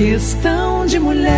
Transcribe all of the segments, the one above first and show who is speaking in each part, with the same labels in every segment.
Speaker 1: Questão de mulher.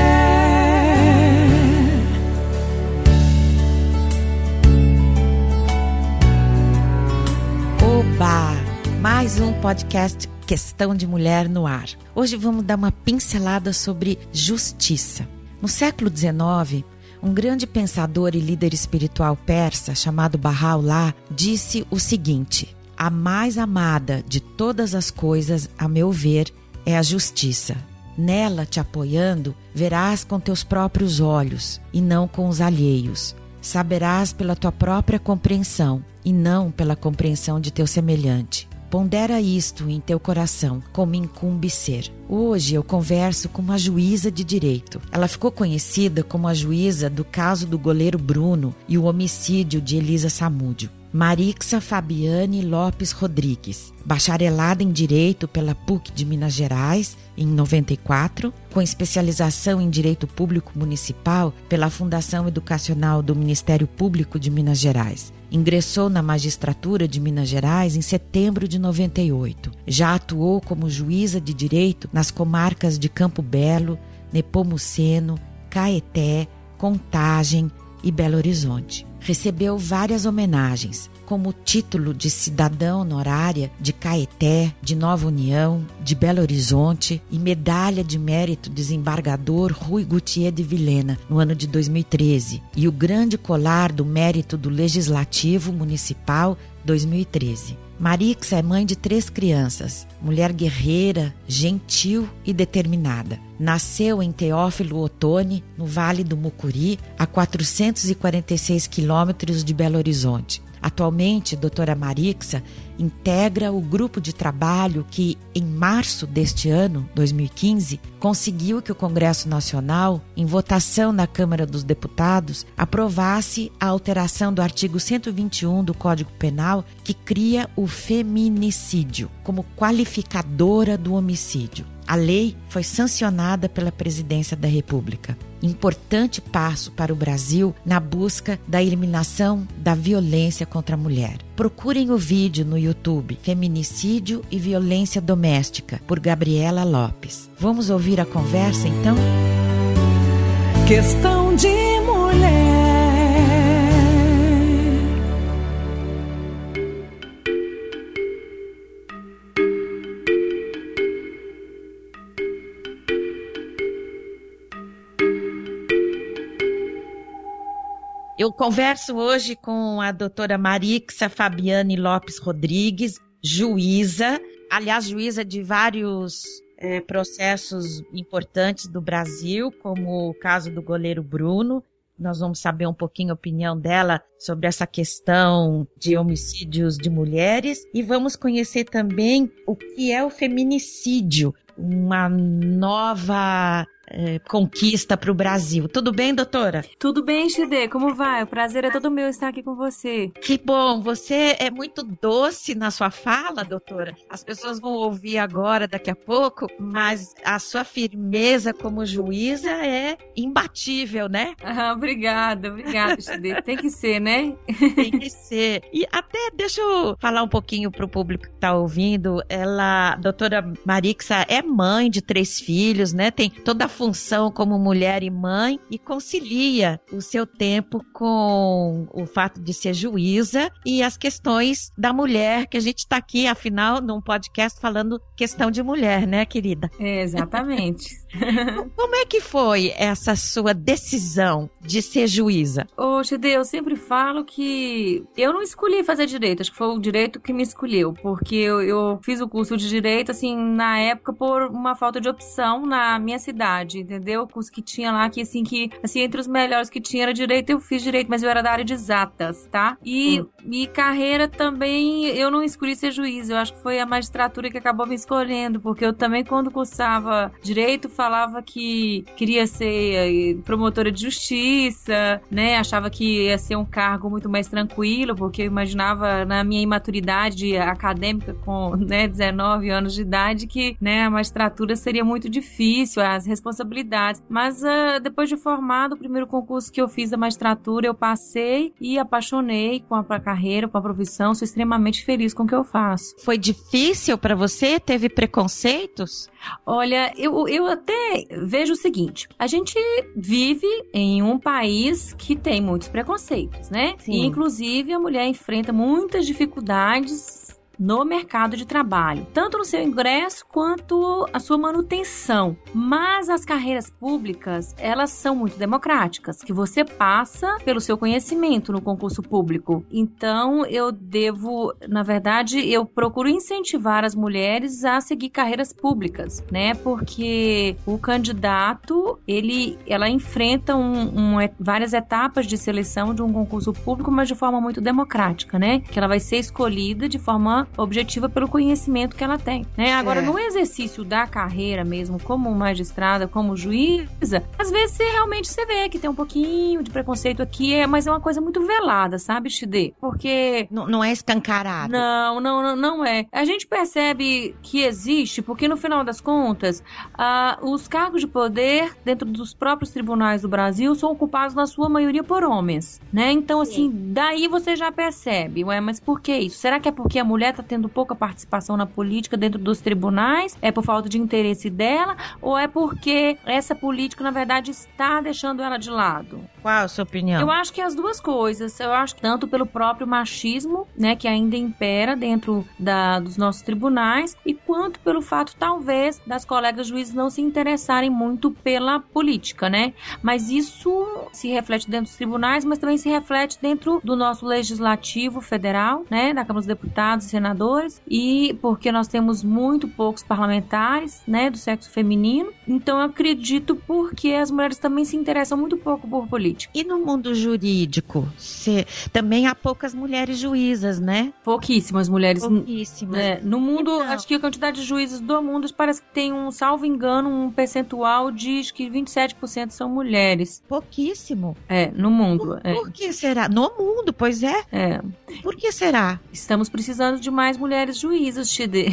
Speaker 2: Oba! Mais um podcast Questão de Mulher no ar. Hoje vamos dar uma pincelada sobre justiça. No século XIX, um grande pensador e líder espiritual persa chamado Bahá'u'lláh disse o seguinte: A mais amada de todas as coisas, a meu ver, é a justiça. Nela te apoiando, verás com teus próprios olhos e não com os alheios. Saberás pela tua própria compreensão e não pela compreensão de teu semelhante. Pondera isto em teu coração, como incumbe ser. Hoje eu converso com uma juíza de direito. Ela ficou conhecida como a juíza do caso do goleiro Bruno e o homicídio de Elisa Samúdio. Marixa Fabiane Lopes Rodrigues, bacharelada em Direito pela PUC de Minas Gerais em 94, com especialização em Direito Público Municipal pela Fundação Educacional do Ministério Público de Minas Gerais. Ingressou na magistratura de Minas Gerais em setembro de 98. Já atuou como juíza de direito nas comarcas de Campo Belo, Nepomuceno, Caeté, Contagem e Belo Horizonte recebeu várias homenagens, como título de cidadã honorária de Caeté, de Nova União, de Belo Horizonte e medalha de mérito desembargador Rui Gutier de Vilhena, no ano de 2013, e o grande colar do mérito do Legislativo Municipal 2013. Marixa é mãe de três crianças, mulher guerreira, gentil e determinada. Nasceu em Teófilo Otoni, no Vale do Mucuri, a 446 quilômetros de Belo Horizonte. Atualmente, doutora Marixa integra o grupo de trabalho que, em março deste ano, 2015, conseguiu que o Congresso Nacional, em votação na Câmara dos Deputados, aprovasse a alteração do artigo 121 do Código Penal que cria o feminicídio como qualificadora do homicídio. A lei foi sancionada pela Presidência da República. Importante passo para o Brasil na busca da eliminação da violência contra a mulher. Procurem o vídeo no YouTube Feminicídio e Violência Doméstica, por Gabriela Lopes. Vamos ouvir a conversa então?
Speaker 1: Questão
Speaker 2: Eu converso hoje com a doutora Marixa Fabiane Lopes Rodrigues, juíza, aliás, juíza de vários é, processos importantes do Brasil, como o caso do goleiro Bruno. Nós vamos saber um pouquinho a opinião dela sobre essa questão de homicídios de mulheres e vamos conhecer também o que é o feminicídio, uma nova é, conquista para o Brasil. Tudo bem, doutora?
Speaker 3: Tudo bem, Xide. Como vai? O prazer é todo meu estar aqui com você.
Speaker 2: Que bom. Você é muito doce na sua fala, doutora. As pessoas vão ouvir agora, daqui a pouco, mas a sua firmeza como juíza é imbatível, né?
Speaker 3: Ah, obrigada, obrigada, Xide. Tem que ser, né?
Speaker 2: Tem que ser. E até deixa eu falar um pouquinho para o público que está ouvindo. Ela, doutora Marixa, é mãe de três filhos, né? Tem toda a função como mulher e mãe e concilia o seu tempo com o fato de ser juíza e as questões da mulher, que a gente está aqui, afinal, num podcast falando questão de mulher, né, querida?
Speaker 3: É, exatamente.
Speaker 2: Como é que foi essa sua decisão de ser juíza?
Speaker 3: Ô, Xide, eu sempre falo que eu não escolhi fazer direito, acho que foi o direito que me escolheu, porque eu, eu fiz o curso de direito, assim, na época por uma falta de opção na minha cidade, entendeu? O curso que tinha lá, que assim, que, assim, entre os melhores que tinha era direito, eu fiz direito, mas eu era da área de exatas, tá? E, hum. e carreira também, eu não escolhi ser juiz, eu acho que foi a magistratura que acabou me escolhendo, porque eu também, quando cursava direito, falava que queria ser eh, promotora de justiça, né? Achava que ia ser um cargo muito mais tranquilo, porque eu imaginava na minha imaturidade acadêmica com, né, 19 anos de idade que, né, a magistratura seria muito difícil, as responsabilidades responsabilidades. Mas uh, depois de formado, o primeiro concurso que eu fiz da magistratura, eu passei e apaixonei com a, carreira, com a profissão. Sou extremamente feliz com o que eu faço.
Speaker 2: Foi difícil para você? Teve preconceitos?
Speaker 3: Olha, eu, eu até vejo o seguinte: a gente vive em um país que tem muitos preconceitos, né? Sim. E, inclusive, a mulher enfrenta muitas dificuldades no mercado de trabalho, tanto no seu ingresso quanto a sua manutenção. Mas as carreiras públicas, elas são muito democráticas, que você passa pelo seu conhecimento no concurso público. Então, eu devo, na verdade, eu procuro incentivar as mulheres a seguir carreiras públicas, né? Porque o candidato, ele, ela enfrenta um, um, várias etapas de seleção de um concurso público, mas de forma muito democrática, né? Que ela vai ser escolhida de forma objetiva pelo conhecimento que ela tem. Né? Agora, no exercício da carreira mesmo, como magistrada, como juíza, às vezes você realmente você vê que tem um pouquinho de preconceito aqui, é, mas é uma coisa muito velada, sabe, Xidê? Porque.
Speaker 2: Não, não é escancarado.
Speaker 3: Não, não, não, não é. A gente percebe que existe, porque no final das contas, os cargos de poder dentro dos próprios tribunais do Brasil são ocupados na sua maioria por homens, né? Então, assim, Sim. daí você já percebe, ué, mas por que isso? Será que é porque a mulher está tendo pouca participação na política dentro dos tribunais? É por falta de interesse dela? Ou é porque essa política, na verdade, está deixando ela de lado?
Speaker 2: Qual a sua opinião?
Speaker 3: Eu acho que as duas coisas. Eu acho que tanto pelo próprio machismo, né, que ainda impera dentro da, dos nossos tribunais, e quanto pelo fato, talvez, das colegas juízes não se interessarem muito pela política, né? Mas isso se reflete dentro dos tribunais, mas também se reflete dentro do nosso legislativo federal, né, da Câmara dos Deputados e senadores, e porque nós temos muito poucos parlamentares, né, do sexo feminino. Então eu acredito porque as mulheres também se interessam muito pouco por política.
Speaker 2: E no mundo jurídico, se, também há poucas mulheres juízas, né?
Speaker 3: Pouquíssimas mulheres.
Speaker 2: Pouquíssimas.
Speaker 3: É, no mundo, então. acho que a quantidade de juízes do mundo parece que tem um, salvo engano, um percentual de acho que 27% são mulheres.
Speaker 2: Pouquíssimo.
Speaker 3: É, no mundo.
Speaker 2: Por,
Speaker 3: é.
Speaker 2: por que será? No mundo, pois é.
Speaker 3: É.
Speaker 2: Por que será?
Speaker 3: Estamos precisando de mais mulheres juízas, Xidê.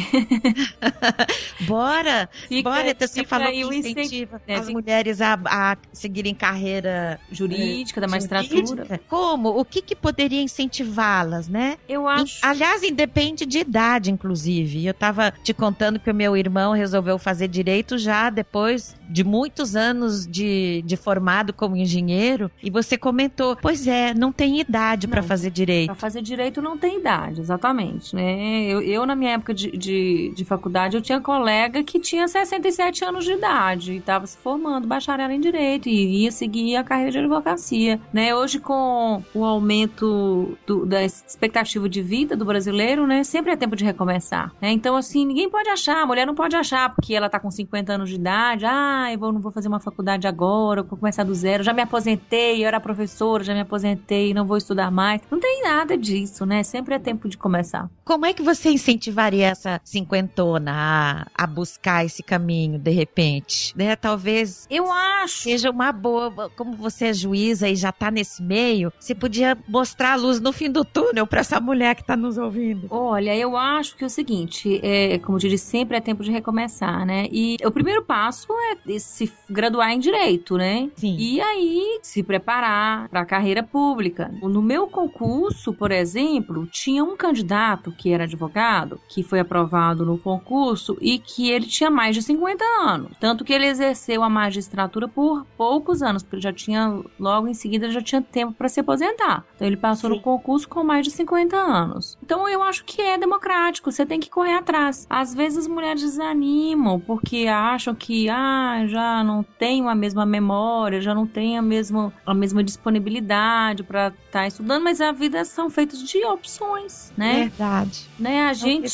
Speaker 2: bora! Fica, bora, então você falou que incentiva é, as mulheres a, a, seguirem carreira
Speaker 3: jurídica, da magistratura.
Speaker 2: Como? O que, que poderia incentivá-las, né?
Speaker 3: Eu acho.
Speaker 2: Aliás, independe de idade, inclusive. Eu estava te contando que o meu irmão resolveu fazer direito já depois de muitos anos de, de formado como engenheiro. E você comentou, pois é, não tem idade para fazer direito. Para
Speaker 3: fazer direito não tem idade, exatamente. Né? Eu, eu na minha época de, de, de, faculdade, eu tinha colega que tinha 67 anos de idade e estava se formando, bacharel em direito e ia seguir a carreira de advocacia. Né? Hoje, com o aumento do, da expectativa de vida do brasileiro, né, sempre é tempo de recomeçar. Né? Então, assim, ninguém pode achar, a mulher não pode achar porque ela está com 50 anos de idade, ah, eu vou, não vou fazer uma faculdade agora, vou começar do zero, já me aposentei, eu era professora, já me aposentei, não vou estudar mais. Não tem nada disso, né? Sempre é tempo de começar.
Speaker 2: Como é que você incentivaria essa cinquentona a, a buscar esse caminho, de repente? Né? Talvez.
Speaker 3: Eu acho.
Speaker 2: Seja uma boa. Como você é juíza e já tá nesse meio, você podia mostrar a luz no fim do túnel para essa mulher que tá nos ouvindo.
Speaker 3: Olha, eu acho que é o seguinte: é, como eu disse, sempre é tempo de recomeçar, né? E o primeiro passo é se graduar em direito, né?
Speaker 2: Sim.
Speaker 3: E aí se preparar para a carreira pública. No meu concurso, por exemplo, tinha um candidato que era advogado, que foi aprovado no concurso e que ele tinha mais de 50 anos. Tanto que ele exerceu a magistratura por poucos anos, porque ele já tinha, logo em seguida, já tinha tempo para se aposentar. Então ele passou Sim. no concurso com mais de 50 anos. Então eu acho que é democrático, você tem que correr atrás. Às vezes as mulheres desanimam porque acham que, ah, já não tenho a mesma memória, já não tenho a mesma, a mesma disponibilidade para estar tá estudando, mas a vida são feitas de opções, né?
Speaker 2: Verdade
Speaker 3: opções. Né? A gente.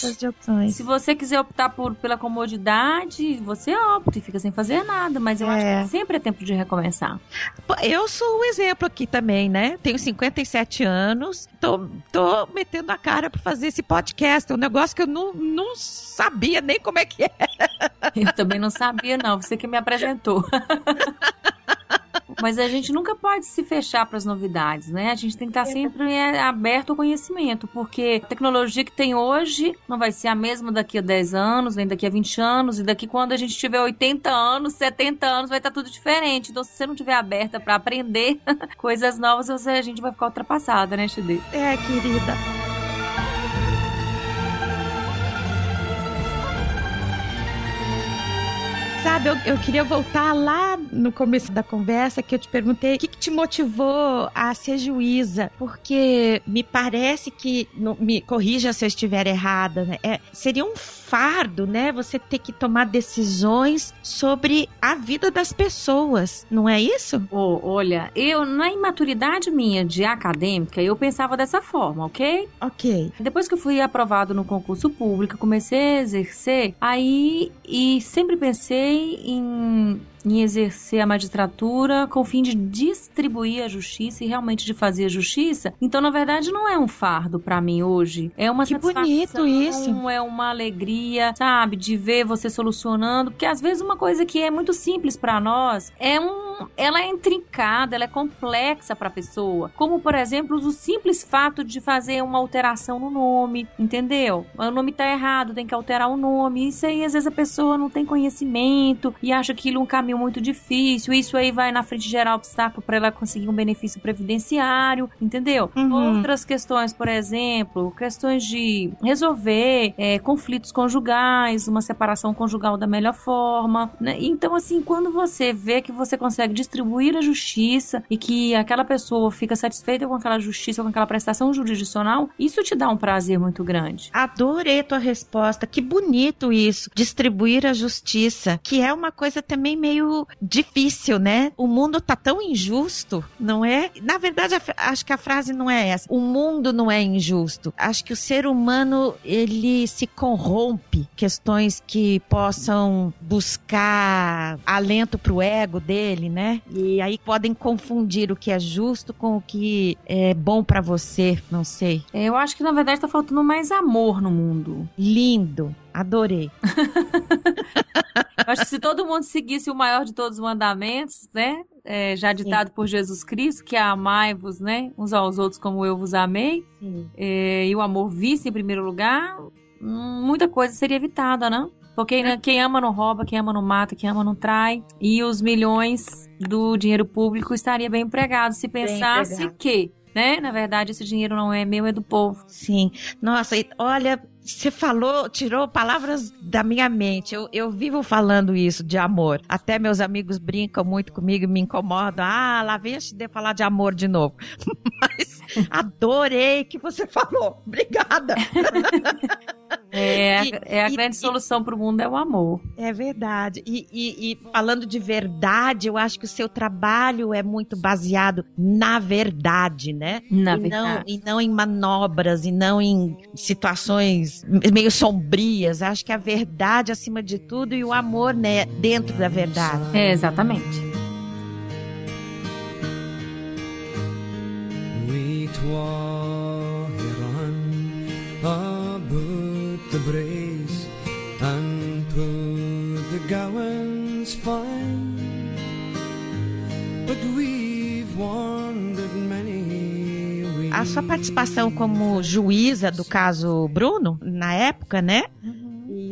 Speaker 3: Se você quiser optar por, pela comodidade, você opta e fica sem fazer nada. Mas eu é. acho que sempre é tempo de recomeçar.
Speaker 2: Eu sou um exemplo aqui também, né? Tenho 57 anos, tô, tô metendo a cara para fazer esse podcast. É um negócio que eu não, não sabia nem como é que é.
Speaker 3: Eu também não sabia, não. Você que me apresentou. Mas a gente nunca pode se fechar para as novidades, né? A gente tem que estar sempre é, aberto ao conhecimento, porque a tecnologia que tem hoje não vai ser a mesma daqui a 10 anos, nem daqui a 20 anos, e daqui quando a gente tiver 80 anos, 70 anos, vai estar tudo diferente. Então, se você não estiver aberta para aprender coisas novas, a gente vai ficar ultrapassada, né, Chide?
Speaker 2: É, querida. Sabe, eu, eu, queria voltar lá no começo da conversa que eu te perguntei o que, que te motivou a ser juíza, porque me parece que, no, me corrija se eu estiver errada, né? É, seria um fardo, né? Você ter que tomar decisões sobre a vida das pessoas, não é isso?
Speaker 3: Oh, olha, eu, na imaturidade minha de acadêmica, eu pensava dessa forma, ok?
Speaker 2: Ok.
Speaker 3: Depois que eu fui aprovado no concurso público, comecei a exercer, aí e sempre pensei em em exercer a magistratura com o fim de distribuir a justiça e realmente de fazer a justiça. Então, na verdade, não é um fardo para mim hoje. É uma
Speaker 2: que
Speaker 3: satisfação,
Speaker 2: bonito isso.
Speaker 3: é uma alegria, sabe, de ver você solucionando, porque às vezes uma coisa que é muito simples para nós é um ela é intrincada, ela é complexa para a pessoa. Como, por exemplo, o simples fato de fazer uma alteração no nome, entendeu? O nome tá errado, tem que alterar o nome. Isso aí, às vezes, a pessoa não tem conhecimento e acha aquilo um caminho muito difícil. Isso aí vai na frente gerar obstáculo para ela conseguir um benefício previdenciário, entendeu?
Speaker 2: Uhum.
Speaker 3: Outras questões, por exemplo, questões de resolver é, conflitos conjugais, uma separação conjugal da melhor forma. Né? Então, assim, quando você vê que você consegue distribuir a justiça e que aquela pessoa fica satisfeita com aquela justiça, com aquela prestação jurisdicional, isso te dá um prazer muito grande.
Speaker 2: Adorei tua resposta. Que bonito isso. Distribuir a justiça, que é uma coisa também meio difícil, né? O mundo tá tão injusto, não é? Na verdade, acho que a frase não é essa. O mundo não é injusto. Acho que o ser humano, ele se corrompe. Questões que possam buscar alento pro ego dele, né? E aí podem confundir o que é justo com o que é bom para você, não sei.
Speaker 3: Eu acho que na verdade tá faltando mais amor no mundo.
Speaker 2: Lindo. Adorei.
Speaker 3: acho que se todo mundo seguisse o maior de todos os mandamentos, né? É, já ditado Sim. por Jesus Cristo, que é amai-vos, né? Uns aos outros como eu vos amei. É, e o amor visse em primeiro lugar, hum, muita coisa seria evitada, né? Porque né, quem ama não rouba, quem ama não mata, quem ama não trai. E os milhões do dinheiro público estaria bem empregado se pensasse empregado. que, né, na verdade, esse dinheiro não é meu, é do povo.
Speaker 2: Sim. Nossa, olha, você falou, tirou palavras da minha mente. Eu, eu vivo falando isso de amor. Até meus amigos brincam muito comigo e me incomodam. Ah, lá vem a falar de amor de novo. Mas adorei que você falou. Obrigada.
Speaker 3: É, e, é a e, grande e, solução para o mundo é o amor.
Speaker 2: É verdade. E, falando de verdade, eu acho que o seu trabalho é muito baseado na verdade, né?
Speaker 3: Na
Speaker 2: e
Speaker 3: verdade.
Speaker 2: Não, e não em manobras, e não em situações meio sombrias. Acho que a verdade acima de tudo e o amor, né, dentro da verdade.
Speaker 3: É, exatamente. We the brace and put the gowans fine. But we've wandered many A sua participação como juíza do caso Bruno, na época, né?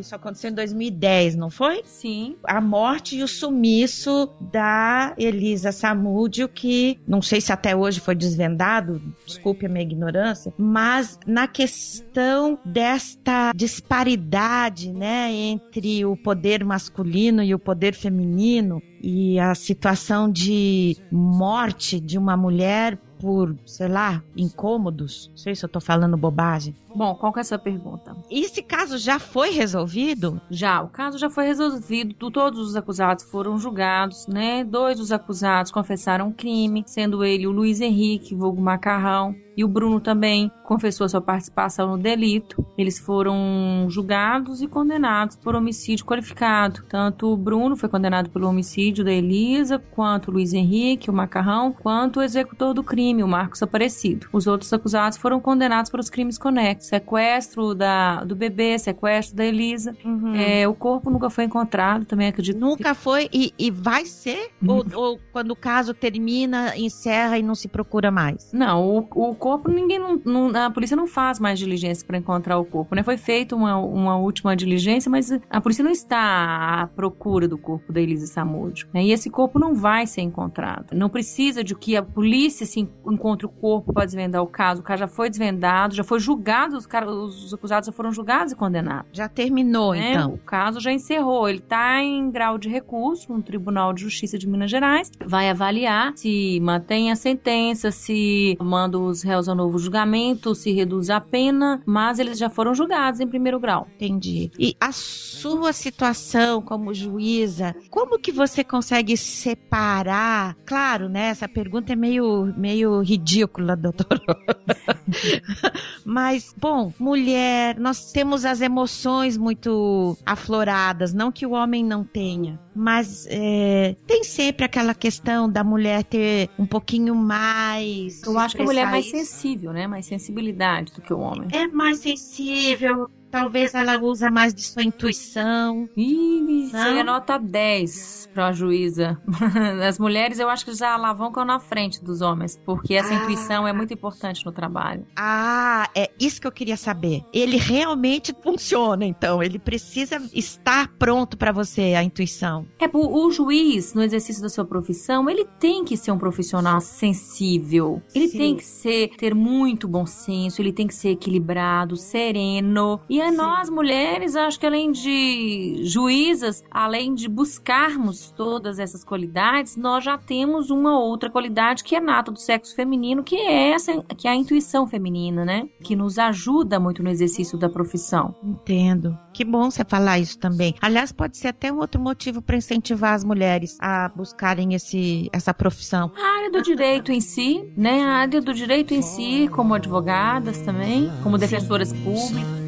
Speaker 3: Isso aconteceu em 2010, não foi?
Speaker 2: Sim.
Speaker 3: A morte e o sumiço da Elisa Samúdio, que não sei se até hoje foi desvendado, desculpe a minha ignorância, mas na questão desta disparidade, né, entre o poder masculino e o poder feminino e a situação de morte de uma mulher por, sei lá, incômodos. Não sei se eu tô falando bobagem.
Speaker 2: Bom, qual que é a sua pergunta?
Speaker 3: Esse caso já foi resolvido?
Speaker 2: Já, o caso já foi resolvido. Todos os acusados foram julgados, né? Dois dos acusados confessaram crime, sendo ele o Luiz Henrique, vulgo Macarrão, e o Bruno também confessou sua participação no delito. Eles foram julgados e condenados por homicídio qualificado. Tanto o Bruno foi condenado pelo homicídio da Elisa, quanto o Luiz Henrique, o Macarrão, quanto o executor do crime, o Marcos Aparecido. Os outros acusados foram condenados pelos crimes conexos
Speaker 3: sequestro da, do bebê, sequestro da Elisa.
Speaker 2: Uhum.
Speaker 3: É, o corpo nunca foi encontrado, também acredito.
Speaker 2: Nunca foi e, e vai ser? Ou, ou quando o caso termina, encerra e não se procura mais?
Speaker 3: Não, o, o corpo ninguém não, não- a polícia não faz mais diligência para encontrar o corpo, né? Foi feita uma, uma última diligência, mas a polícia não está à procura do corpo da Elisa Samúdio. né? E esse corpo não vai ser encontrado. Não precisa de que a polícia se en- encontre o corpo para desvendar o caso. O caso já foi desvendado, já foi julgado, os, caras- os acusados já foram julgados e condenados.
Speaker 2: Já terminou,
Speaker 3: né?
Speaker 2: então.
Speaker 3: O caso já encerrou. Ele está em grau de recurso no Tribunal de Justiça de Minas Gerais. Vai avaliar se mantém a sentença, se manda os réus ao novo julgamento, se reduz a pena, mas eles já foram julgados em primeiro grau.
Speaker 2: Entendi. E a sua situação como juíza, como que você consegue separar? Claro, né? Essa pergunta é meio, meio ridícula, doutor. Mas, bom, mulher, nós temos as emoções muito afloradas, não que o homem não tenha, mas é, tem sempre aquela questão da mulher ter um pouquinho mais.
Speaker 3: Eu acho que a mulher é mais
Speaker 2: isso.
Speaker 3: sensível, né? Mais sensibilidade do que o homem.
Speaker 2: É mais sensível, talvez ela usa mais de sua intuição.
Speaker 3: Ih,
Speaker 2: Não?
Speaker 3: seria nota 10 pra juíza. As mulheres eu acho que já alavancam na frente dos homens, porque essa
Speaker 2: Ah.
Speaker 3: intuição é muito importante no trabalho.
Speaker 2: Ah, é isso que eu queria saber. Ele realmente funciona, então. Ele precisa estar pronto para você, a intuição.
Speaker 3: É, o, o juiz, no exercício da sua profissão, ele tem que ser um profissional sensível. Ele
Speaker 2: Sim.
Speaker 3: tem que ser, ter muito bom senso, ele tem que ser equilibrado, sereno. E a
Speaker 2: Sim.
Speaker 3: nós, mulheres, acho que além de juízas, além de buscarmos todas essas qualidades, nós já temos uma outra qualidade que é nata do sexo feminino, que é essa, que é a intuição feminina, né? Que nos ajuda muito no exercício da profissão.
Speaker 2: Entendo. Que bom você falar isso também. Aliás, pode ser até um outro motivo para incentivar as mulheres a buscarem esse, essa profissão.
Speaker 3: A área do direito em si, né? A área do direito em si, como advogadas também, como defensoras públicas.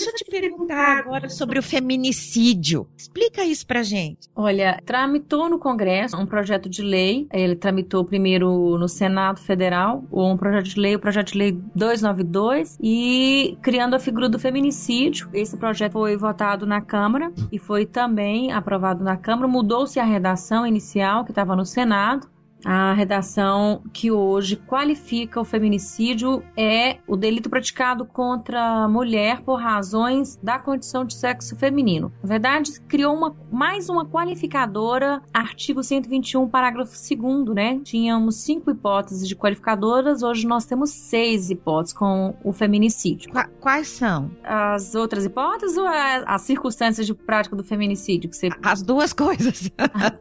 Speaker 2: Deixa eu te perguntar agora sobre o feminicídio. Explica isso pra gente.
Speaker 3: Olha, tramitou no Congresso um projeto de lei. Ele tramitou primeiro no Senado Federal, um projeto de lei, o projeto de lei 292, e criando a figura do feminicídio. Esse projeto foi votado na Câmara e foi também aprovado na Câmara. Mudou-se a redação inicial que estava no Senado. A redação que hoje qualifica o feminicídio é o delito praticado contra a mulher por razões da condição de sexo feminino. Na verdade, criou uma, mais uma qualificadora, artigo 121, parágrafo 2, né? Tínhamos cinco hipóteses de qualificadoras, hoje nós temos seis hipóteses com o feminicídio.
Speaker 2: Qua- quais são?
Speaker 3: As outras hipóteses ou a- as circunstâncias de prática do feminicídio que você
Speaker 2: As duas coisas.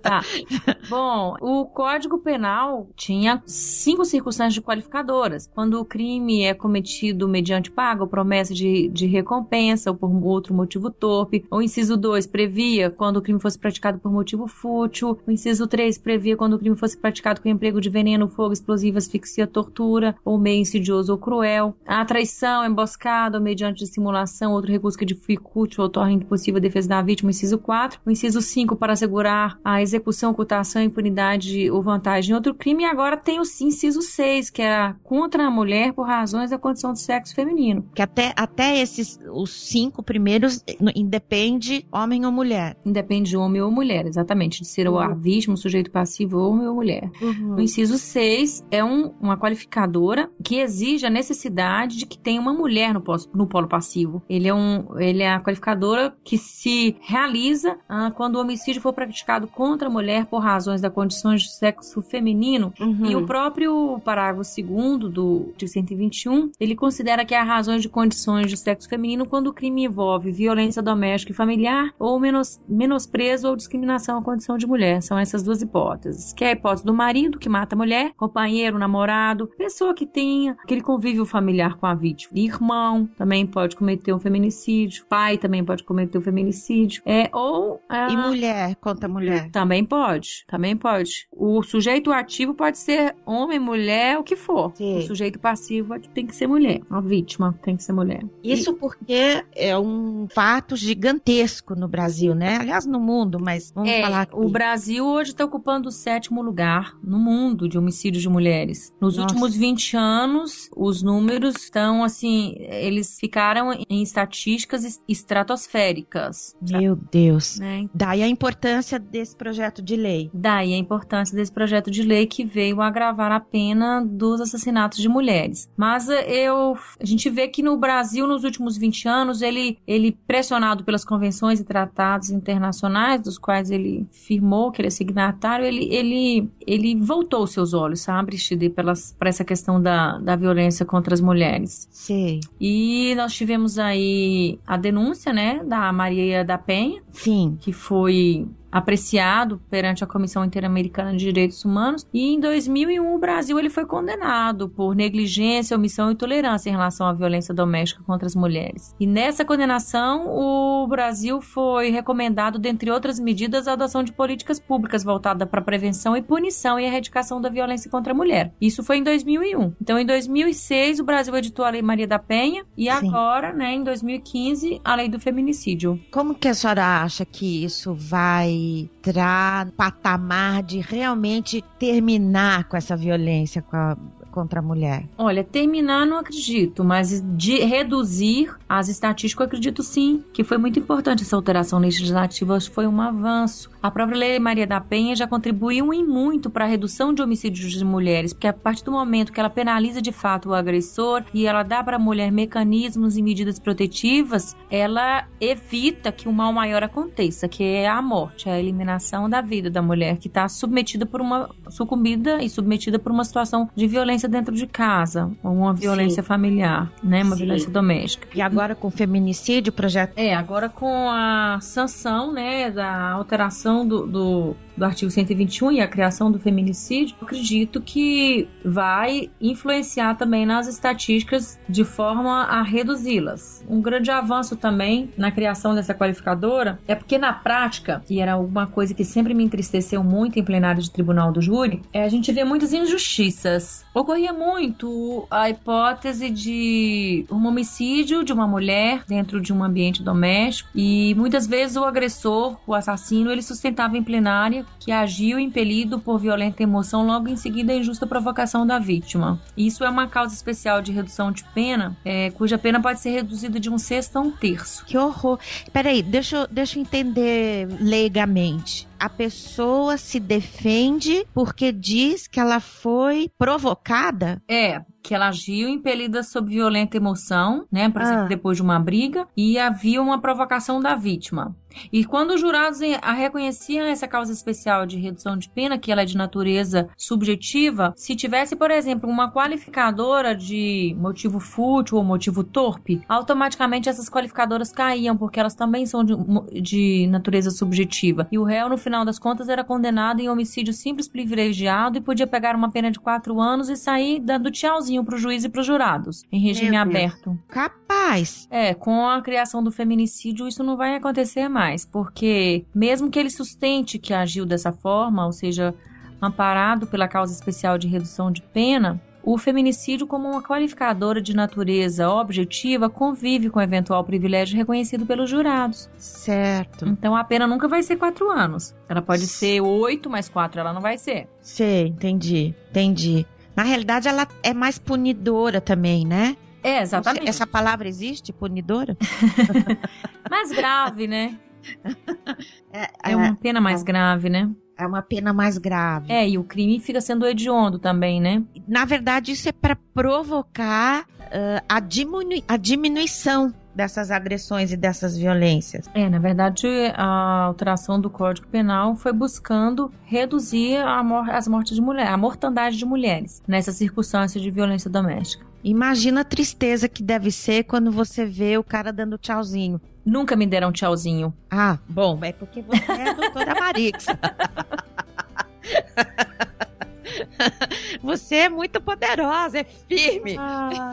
Speaker 3: Tá. Bom, o Código Penal tinha cinco circunstâncias qualificadoras. Quando o crime é cometido mediante paga ou promessa de, de recompensa ou por outro motivo torpe. O inciso 2 previa quando o crime fosse praticado por motivo fútil. O inciso 3 previa quando o crime fosse praticado com emprego de veneno, fogo, explosivo, asfixia, tortura ou meio insidioso ou cruel. A traição, emboscada ou mediante dissimulação, outro recurso que dificulte ou torne impossível a defesa da vítima, inciso 4. O inciso 5 para assegurar a execução, ocultação, impunidade ou vantagem em outro crime. E agora tem o inciso 6, que é contra a mulher por razões da condição de sexo feminino.
Speaker 2: Que até, até esses, os cinco primeiros, independe homem ou mulher.
Speaker 3: Independe de homem ou mulher, exatamente. De ser ou a vítima, o sujeito passivo, homem ou mulher. O inciso 6 é um- uma qualificadora que exige a necessidade de que tenha uma mulher no, pós- no polo passivo. Ele é, um, ele é a qualificadora que se realiza ah, quando o homicídio for praticado contra a mulher por razões da condição de sexo feminino
Speaker 2: Uhum.
Speaker 3: e o próprio parágrafo 2 do artigo 121, ele considera que há razões de condições de sexo feminino quando o crime envolve violência doméstica e familiar ou menos, menosprezo ou discriminação à condição de mulher. São essas duas hipóteses. Que é a hipótese do marido que mata a mulher, companheiro, namorado, pessoa que tem aquele convívio familiar com a vítima. Irmão também pode cometer um feminicídio, pai também pode cometer um feminicídio. É, ou...
Speaker 2: E mulher contra mulher.
Speaker 3: também pode, também pode. O sujeito ativo pode ser homem, mulher, o que for.
Speaker 2: Sim.
Speaker 3: O sujeito passivo é que tem que ser mulher. A vítima tem que ser mulher.
Speaker 2: Isso porque é um fato gigantesco no Brasil, né? Aliás, no mundo, mas vamos
Speaker 3: É,
Speaker 2: falar aqui.
Speaker 3: o Brasil hoje está ocupando o sétimo lugar no mundo de homicídio de mulheres. Nos
Speaker 2: Nossa.
Speaker 3: últimos 20 anos, os números estão assim, eles ficaram em estatísticas es- estratosféricas.
Speaker 2: Meu Deus.
Speaker 3: Né?
Speaker 2: Daí a importância desse projeto de lei.
Speaker 3: Daí a importância desse projeto de lei que veio agravar a pena dos assassinatos de mulheres. Mas eh, eu, a gente vê que no Brasil, nos últimos 20 anos, ele, ele pressionado pelas convenções e tratados internacionais, dos quais ele firmou que ele é signatário, ele, ele, ele voltou seus olhos, sabe, Chide, para essa questão da, da violência contra as mulheres.
Speaker 2: Sei.
Speaker 3: E nós tivemos aí a denúncia, né, da Maria da Penha,
Speaker 2: Sim.
Speaker 3: que foi apreciado perante a Comissão Interamericana de Direitos Humanos e em 2001 o Brasil ele foi condenado por negligência, omissão e intolerância em relação à violência doméstica contra as mulheres. E nessa condenação o Brasil foi recomendado, dentre outras medidas, a adoção de políticas públicas voltadas para a prevenção e punição e erradicação da violência contra a mulher. Isso foi em 2001. Então em 2006 o Brasil editou a Lei Maria da Penha e
Speaker 2: Sim.
Speaker 3: agora, né, em 2015, a Lei do Feminicídio.
Speaker 2: Como que a senhora acha que isso vai entrar patamar de realmente terminar com essa violência com a- contra a mulher?
Speaker 3: Olha, terminar não acredito, mas de reduzir as estatísticas eu acredito sim, que foi muito importante essa alteração legislativa, foi um avanço. A própria Lei Maria da Penha já contribuiu em muito para a redução de homicídios de mulheres, porque a partir do momento que ela penaliza de fato o agressor e ela dá para a mulher mecanismos e medidas protetivas, ela evita que o mal maior aconteça, que é a morte, a eliminação da vida da mulher que está submetida por uma sucumbida e submetida por uma situação de violência dentro de casa, ou uma violência familiar, né, uma
Speaker 2: Sim.
Speaker 3: violência doméstica.
Speaker 2: E agora com o feminicídio, projeto.
Speaker 3: É, agora com a sanção, né, da alteração do, do, do artigo 121 e a criação do feminicídio, acredito que vai influenciar também nas estatísticas de forma a reduzi-las. Um grande avanço também na criação dessa qualificadora é porque na prática, e era uma coisa que sempre me entristeceu muito em plenário de tribunal do júri, é a gente vê muitas injustiças. Ocorria muito a hipótese de um homicídio de uma mulher dentro de um ambiente doméstico e muitas vezes o agressor, o assassino, ele sustentava em plenária que agiu impelido por violenta emoção logo em seguida a injusta provocação da vítima. Isso é uma causa especial de redução de pena, é, cuja pena pode ser reduzida de um sexto a um terço.
Speaker 2: Que horror. Peraí, deixa, eu- deixa eu entender leigamente. A pessoa se defende porque diz que ela foi provocada?
Speaker 3: É, que ela agiu impelida sob violenta emoção, né? Por exemplo,
Speaker 2: Ah.
Speaker 3: depois de uma briga, e havia uma provocação da vítima. E quando os jurados a reconheciam essa causa especial de redução de pena, que ela é de natureza subjetiva, se tivesse, por exemplo, uma qualificadora de motivo fútil ou motivo torpe, automaticamente essas qualificadoras caíam, porque elas também são de, de natureza subjetiva. E o réu, no final das contas, era condenado em homicídio simples privilegiado e podia pegar uma pena de quatro anos e sair dando tchauzinho pro juiz e pros jurados, em regime aberto.
Speaker 2: Capaz.
Speaker 3: É, com a criação do feminicídio isso não vai acontecer mais, porque mesmo que ele sustente que agiu dessa forma, ou seja, amparado pela causa especial de redução de pena, o feminicídio, como uma qualificadora de natureza objetiva, convive com o eventual privilégio reconhecido pelos jurados.
Speaker 2: Certo.
Speaker 3: Então a pena nunca vai ser quatro anos. Ela pode ser oito mais quatro, ela não vai ser.
Speaker 2: Sei, entendi. Entendi. Na realidade, ela é mais punidora também, né?
Speaker 3: É, exatamente.
Speaker 2: Essa palavra existe, punidora?
Speaker 3: Mais grave, né?
Speaker 2: É,
Speaker 3: É uma pena mais grave, né?
Speaker 2: é uma pena mais grave.
Speaker 3: É, e o crime fica sendo hediondo também, né?
Speaker 2: Na verdade, isso é para provocar ah, a, diminu- a diminuição dessas agressões e dessas violências?
Speaker 3: É, na verdade, a alteração do Código Penal foi buscando reduzir mor as mortes de mulheres, a mortandade de mulheres nessa circunstância de violência doméstica.
Speaker 2: Imagina a tristeza que deve ser quando você vê o cara dando tchauzinho.
Speaker 3: Nunca me deram tchauzinho.
Speaker 2: Ah, bom, é porque você é a doutora Marix. Você é muito poderosa, é firme. Ah.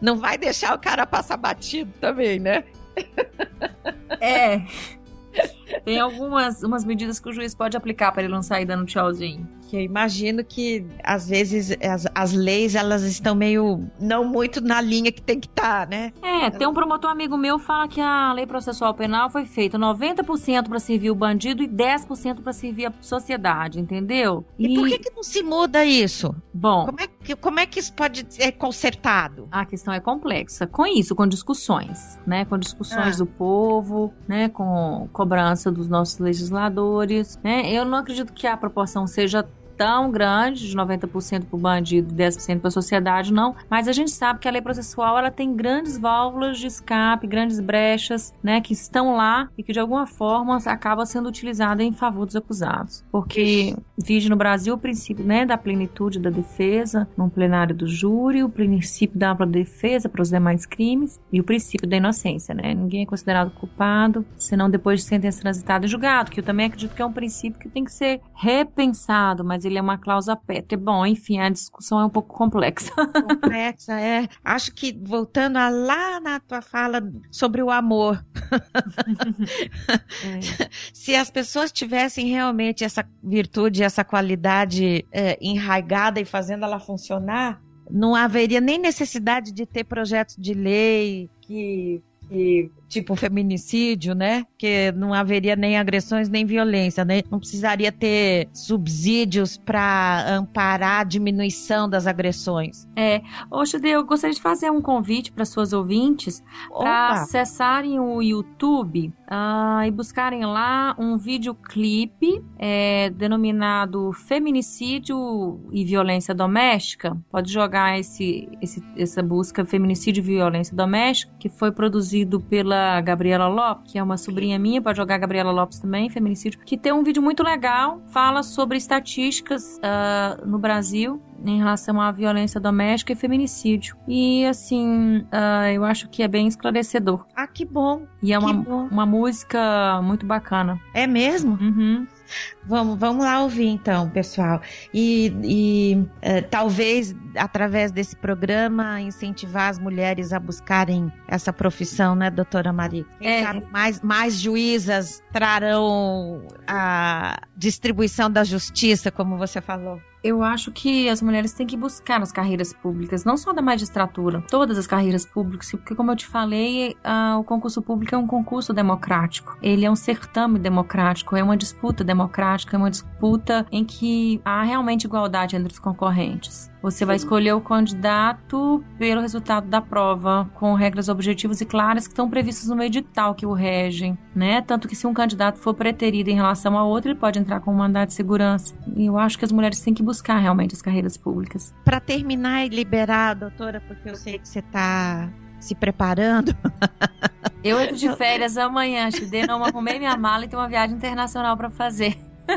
Speaker 2: Não vai deixar o cara passar batido também, né?
Speaker 3: É. Tem algumas umas medidas que o juiz pode aplicar para ele não sair dando tchauzinho
Speaker 2: que eu imagino que às vezes as, as leis elas estão meio não muito na linha que tem que estar, tá, né?
Speaker 3: É, tem um promotor amigo meu fala que a lei processual penal foi feita 90% para servir o bandido e 10% para servir a sociedade, entendeu?
Speaker 2: E, e, por que, que não se muda isso?
Speaker 3: Bom,
Speaker 2: como é que como é que isso pode ser consertado?
Speaker 3: A questão é complexa. Com isso, com discussões, né, com discussões ah. do povo, né, com cobrança dos nossos legisladores, né? Eu não acredito que a proporção seja tão grande, de 90% para o bandido e 10% para a sociedade, não. Mas a gente sabe que a lei processual ela tem grandes válvulas de escape, grandes brechas, né, que estão lá e que de alguma forma acaba sendo utilizada em favor dos acusados. Porque vige no Brasil o princípio, né, da plenitude da defesa, no plenário do júri, o princípio da ampla defesa para os demais crimes e o princípio da inocência, né? Ninguém é considerado culpado, senão depois de sentença transitada e julgado, que eu também acredito que é um princípio que tem que ser repensado, mas ele é uma cláusula pétrea. Bom, enfim, a discussão é um pouco complexa.
Speaker 2: Complexa, é. Acho que voltando a lá na tua fala sobre o amor. é. Se as pessoas tivessem realmente essa virtude, essa qualidade é, enraigada e fazendo ela funcionar, não haveria nem necessidade de ter projetos de lei que que tipo feminicídio, né? Que não haveria nem agressões nem violência, né? Não precisaria ter subsídios para amparar a diminuição das agressões.
Speaker 3: É, Oxe, eu gostaria de fazer um convite para suas ouvintes para acessarem o YouTube uh, e buscarem lá um videoclipe é, denominado Feminicídio e Violência Doméstica. Pode jogar esse, esse, essa busca Feminicídio e Violência Doméstica, que foi produzido pela Gabriela Lopes, que é uma sobrinha minha, pode jogar Gabriela Lopes também, Feminicídio, que tem um vídeo muito legal, fala sobre estatísticas uh, no Brasil em relação à violência doméstica e feminicídio. E assim, uh, eu acho que é bem esclarecedor.
Speaker 2: Ah, que bom!
Speaker 3: E é uma, uma música muito bacana.
Speaker 2: É mesmo?
Speaker 3: Uhum.
Speaker 2: Vamos, vamos lá ouvir então, pessoal. E, e é, talvez através desse programa incentivar as mulheres a buscarem essa profissão, né, doutora Maria? é. mais, mais juízas trarão a distribuição da justiça, como você falou.
Speaker 3: Eu acho que as mulheres têm que buscar nas carreiras públicas, não só da magistratura, todas as carreiras públicas, porque como eu te falei, o concurso público é um concurso democrático. Ele é um certame democrático, é uma disputa democrática, é uma disputa em que há realmente igualdade entre os concorrentes. Você vai escolher o candidato pelo resultado da prova, com regras objetivas e claras que estão previstas no edital que o regem, né? Tanto que se um candidato for preterido em relação a outro, ele pode entrar com um mandato de segurança. E eu acho que as mulheres têm que buscar realmente as carreiras públicas.
Speaker 2: Para terminar e liberar, doutora, porque eu sei que você está se preparando.
Speaker 3: Eu entro de férias amanhã, Chidê, não arrumei minha mala e tenho uma viagem internacional para fazer.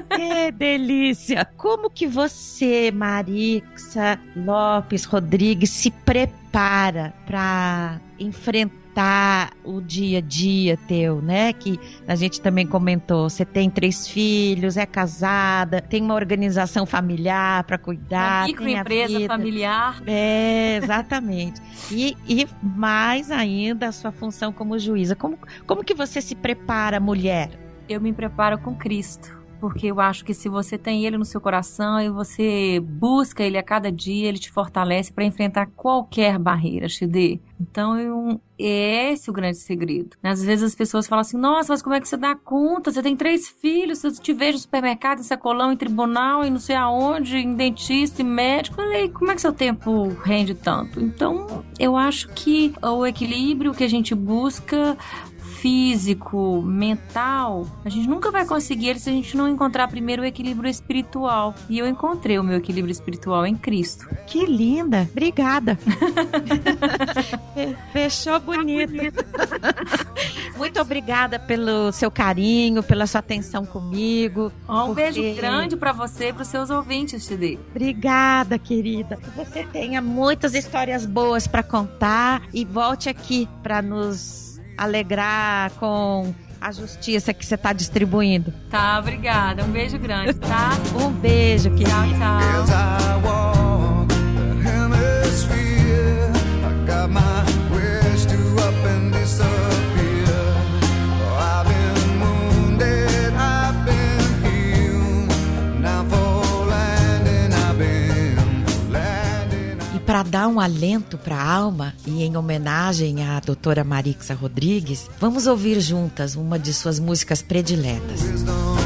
Speaker 2: Que delícia! Como que você, Marixa Lopes Rodrigues, se prepara para enfrentar o dia a dia teu, né? Que a gente também comentou. Você tem três filhos, é casada, tem uma organização familiar para cuidar. Uma
Speaker 3: microempresa familiar.
Speaker 2: É, exatamente. e, e mais ainda a sua função como juíza. Como, como que você se prepara, mulher?
Speaker 3: Eu me preparo com Cristo porque eu acho que se você tem ele no seu coração e você busca ele a cada dia, ele te fortalece para enfrentar qualquer barreira, Xidê. Então, eu, é esse o grande segredo. Às vezes as pessoas falam assim: nossa, mas como é que você dá conta? Você tem três filhos, eu te vejo no supermercado, em sacolão, em tribunal, e não sei aonde, em dentista, em médico. Falei, como é que seu tempo rende tanto? Então, eu acho que o equilíbrio que a gente busca
Speaker 4: físico, mental, a gente nunca vai conseguir ele se a gente não encontrar primeiro o equilíbrio espiritual. E eu encontrei o meu equilíbrio espiritual em Cristo.
Speaker 1: Que linda! Obrigada! Fechou bonito. Muito obrigada pelo seu carinho, pela sua atenção comigo.
Speaker 4: Um porque... beijo grande para você e para os seus ouvintes, Tidei.
Speaker 1: Obrigada, querida. Que você tenha muitas histórias boas para contar e volte aqui para nos alegrar com a justiça que você está distribuindo.
Speaker 4: Tá, obrigada. Um beijo grande, tá?
Speaker 1: um beijo, querida.
Speaker 4: Tchau, tchau.
Speaker 1: Para dar um alento para a alma e em homenagem à doutora Marixa Rodrigues, vamos ouvir juntas uma de suas músicas prediletas. beijos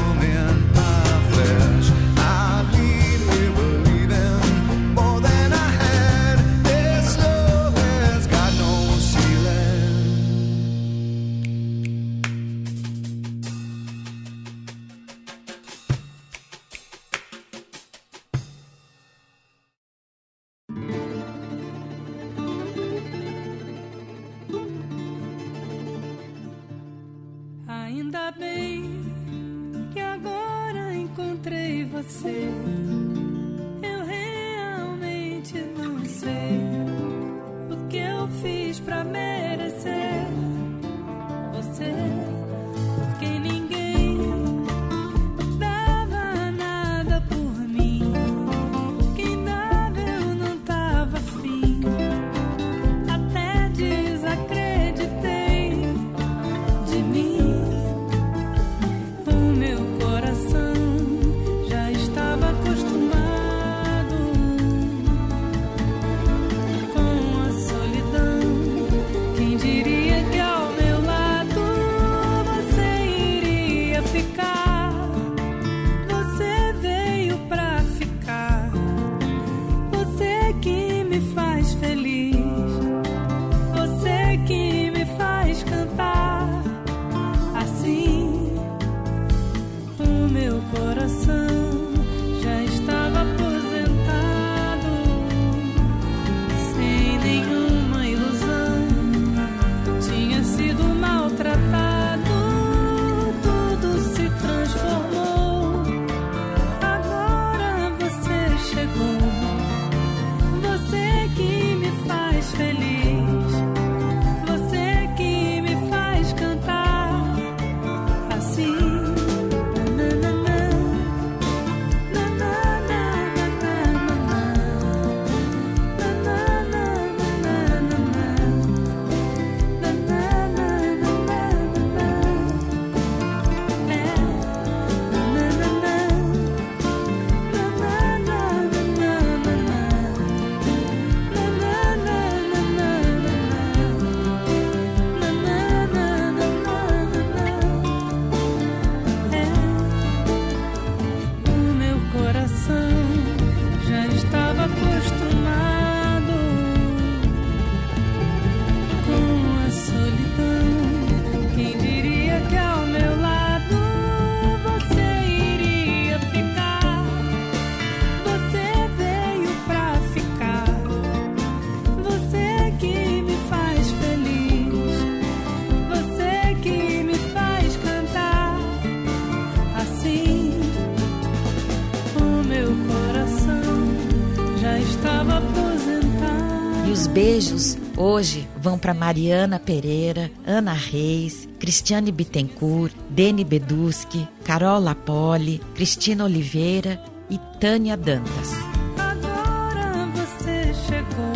Speaker 1: hoje vão para Mariana Pereira, Ana Reis, Cristiane Bittencourt, Deni Beduski, Carol Lapoli, Cristina Oliveira e Tânia Dantas.
Speaker 2: Agora você chegou,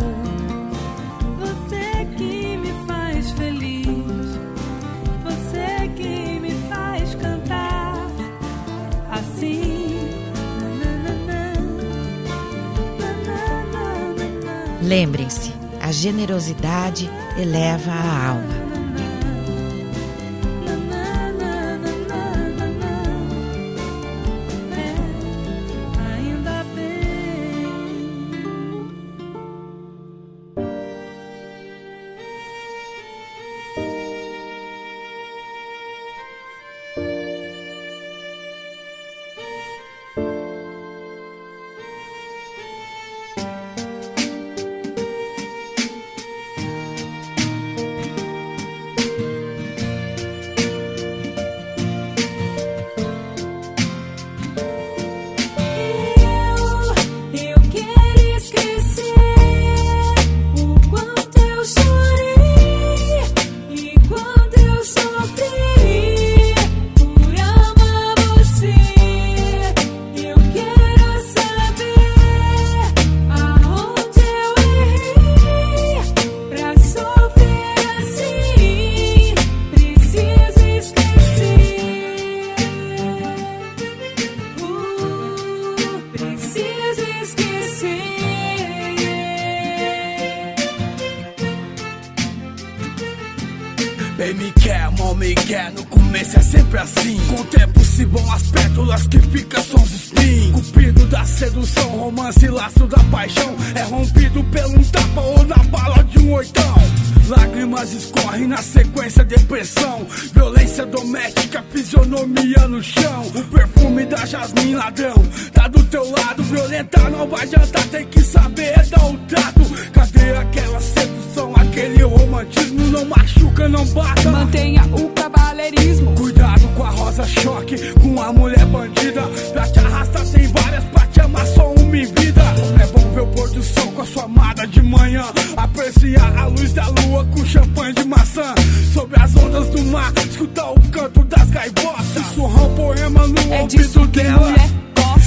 Speaker 2: você que me faz feliz, você que me faz cantar. Assim.
Speaker 1: Lembrem-se, generosidade eleva a alma.
Speaker 5: paixão é rompido pelo um tapa ou na bala de um oitão. Lágrimas escorrem na sequência depressão Violência doméstica, fisionomia no chão. O perfume da jasmim ladrão Tá do teu lado, violentar não vai adiantar Tem que saber dar o um trato. Cadê aquela sedução, aquele romantismo? Não machuca, não bata. Mantenha o cavaleirismo. Cuidado com a rosa choque, com a mulher bandida. Pra te arrastar tem várias, pra te amar. Só um Vida. É bom ver o pôr do sol com a sua amada de manhã. Apreciar a luz da lua com champanhe de maçã. Sobre as ondas do mar Escutar o canto das gaivotas Sussurrar um poema no é ouvido dela.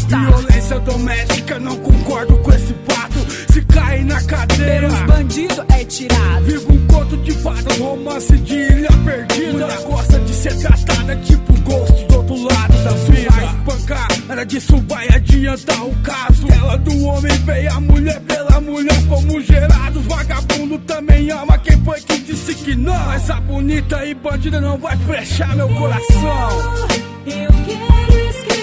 Speaker 5: Violência doméstica, não concordo com esse pato Se cair na cadeira Pelos bandido é tirado. Vivo um conto de fadas, romance de ilha perdida. Mulher gosta de ser tratada tipo ghost pro lado da vida. Espancar era disso, vai adiantar o caso. Ela do homem veio a mulher pela mulher, como gerados. Vagabundo também ama quem foi que disse que não. Essa bonita e bandida não vai fechar meu coração. Eu quero esquecer.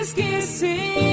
Speaker 5: esquecer.